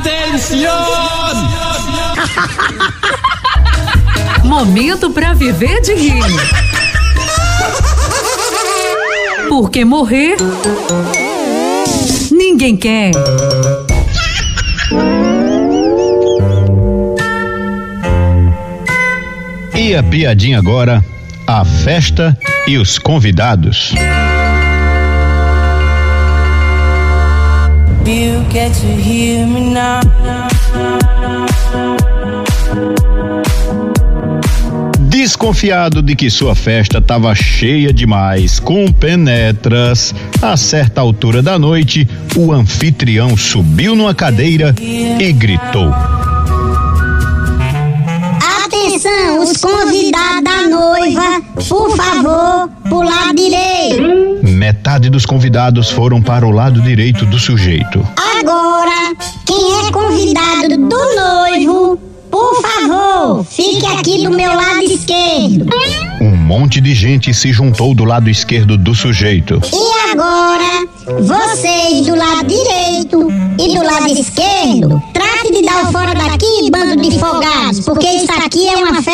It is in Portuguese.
Atenção! Momento para viver de rir. Porque morrer ninguém quer. E a piadinha agora, a festa e os convidados. Get to hear me now. Desconfiado de que sua festa estava cheia demais, com penetras, a certa altura da noite, o anfitrião subiu numa cadeira e gritou: Atenção, os convidados da noiva, por favor, pro lado direito. Metade dos convidados foram para o lado direito do sujeito. Agora, quem é convidado do noivo, por favor, fique aqui do meu lado esquerdo. Um monte de gente se juntou do lado esquerdo do sujeito. E agora, vocês do lado direito e do lado esquerdo, trate de dar o fora daqui, bando de folgados, porque isso aqui é uma festa